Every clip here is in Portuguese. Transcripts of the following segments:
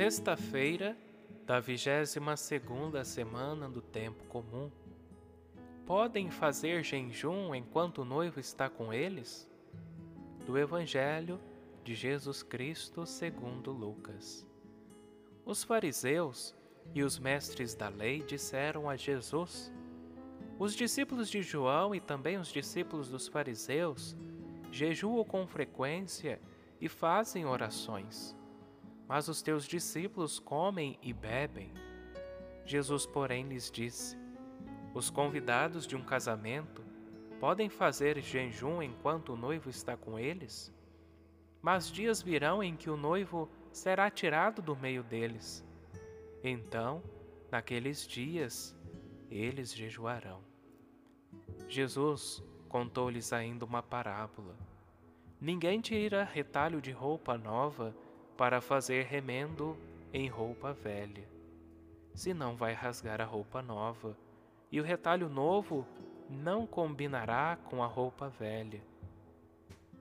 Sexta-feira da vigésima segunda semana do tempo comum. Podem fazer jejum enquanto o noivo está com eles? Do Evangelho de Jesus Cristo segundo Lucas. Os fariseus e os mestres da lei disseram a Jesus: Os discípulos de João e também os discípulos dos fariseus jejuam com frequência e fazem orações mas os teus discípulos comem e bebem. Jesus, porém, lhes disse: Os convidados de um casamento podem fazer jejum enquanto o noivo está com eles? Mas dias virão em que o noivo será tirado do meio deles. Então, naqueles dias, eles jejuarão. Jesus contou-lhes ainda uma parábola. Ninguém tira retalho de roupa nova para fazer remendo em roupa velha. Senão vai rasgar a roupa nova, e o retalho novo não combinará com a roupa velha.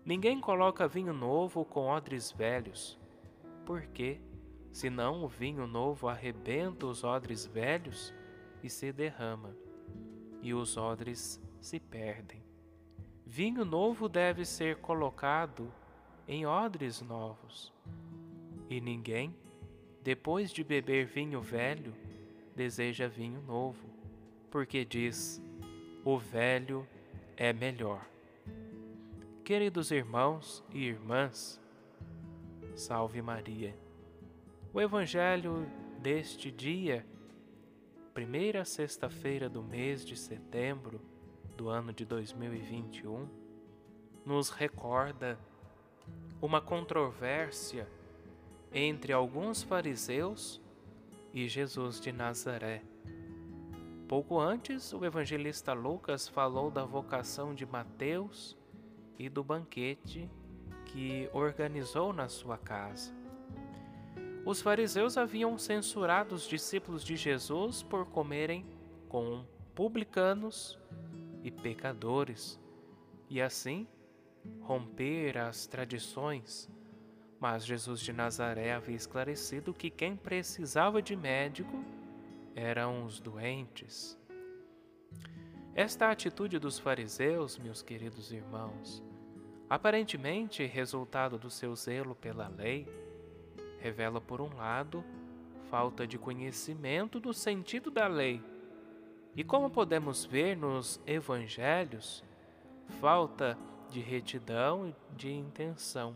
Ninguém coloca vinho novo com odres velhos, porque, senão o vinho novo arrebenta os odres velhos e se derrama, e os odres se perdem. Vinho novo deve ser colocado em odres novos e ninguém, depois de beber vinho velho, deseja vinho novo, porque diz: o velho é melhor. Queridos irmãos e irmãs, salve Maria. O Evangelho deste dia, primeira sexta-feira do mês de setembro do ano de 2021, nos recorda uma controvérsia entre alguns fariseus e Jesus de Nazaré. Pouco antes, o evangelista Lucas falou da vocação de Mateus e do banquete que organizou na sua casa. Os fariseus haviam censurado os discípulos de Jesus por comerem com publicanos e pecadores, e assim romper as tradições mas Jesus de Nazaré havia esclarecido que quem precisava de médico eram os doentes. Esta atitude dos fariseus, meus queridos irmãos, aparentemente resultado do seu zelo pela lei, revela, por um lado, falta de conhecimento do sentido da lei, e como podemos ver nos evangelhos, falta de retidão e de intenção.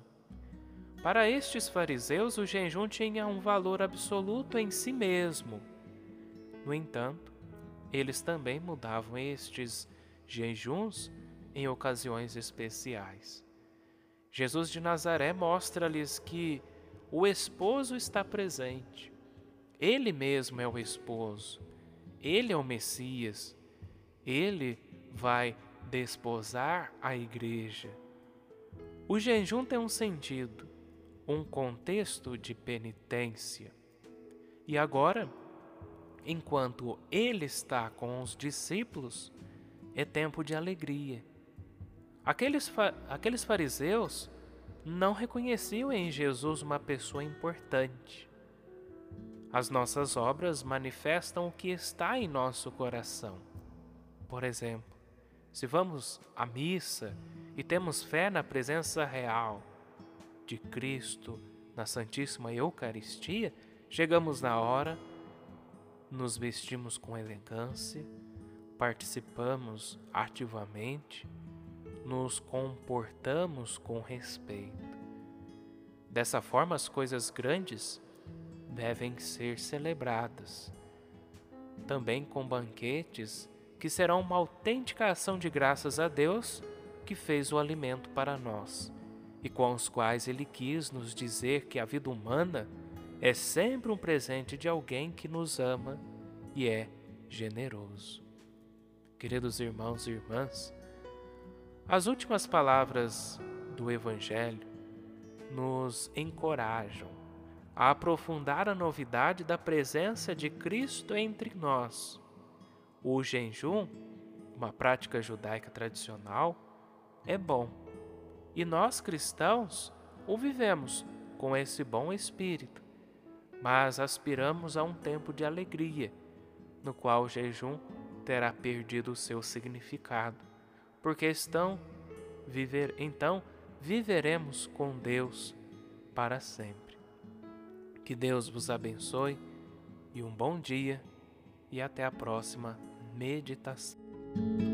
Para estes fariseus, o jejum tinha um valor absoluto em si mesmo. No entanto, eles também mudavam estes jejuns em ocasiões especiais. Jesus de Nazaré mostra-lhes que o esposo está presente. Ele mesmo é o esposo. Ele é o Messias. Ele vai desposar a igreja. O jejum tem um sentido um contexto de penitência. E agora, enquanto ele está com os discípulos, é tempo de alegria. Aqueles, aqueles fariseus não reconheciam em Jesus uma pessoa importante. As nossas obras manifestam o que está em nosso coração. Por exemplo, se vamos à missa e temos fé na presença real, de Cristo na Santíssima Eucaristia, chegamos na hora, nos vestimos com elegância, participamos ativamente, nos comportamos com respeito. Dessa forma, as coisas grandes devem ser celebradas, também com banquetes que serão uma autêntica ação de graças a Deus que fez o alimento para nós e com os quais ele quis nos dizer que a vida humana é sempre um presente de alguém que nos ama e é generoso. Queridos irmãos e irmãs, as últimas palavras do Evangelho nos encorajam a aprofundar a novidade da presença de Cristo entre nós. O jejum, uma prática judaica tradicional, é bom e nós cristãos o vivemos com esse bom espírito. mas aspiramos a um tempo de alegria, no qual o jejum terá perdido o seu significado, porque estão viver então viveremos com Deus para sempre. Que Deus vos abençoe e um bom dia e até a próxima meditação.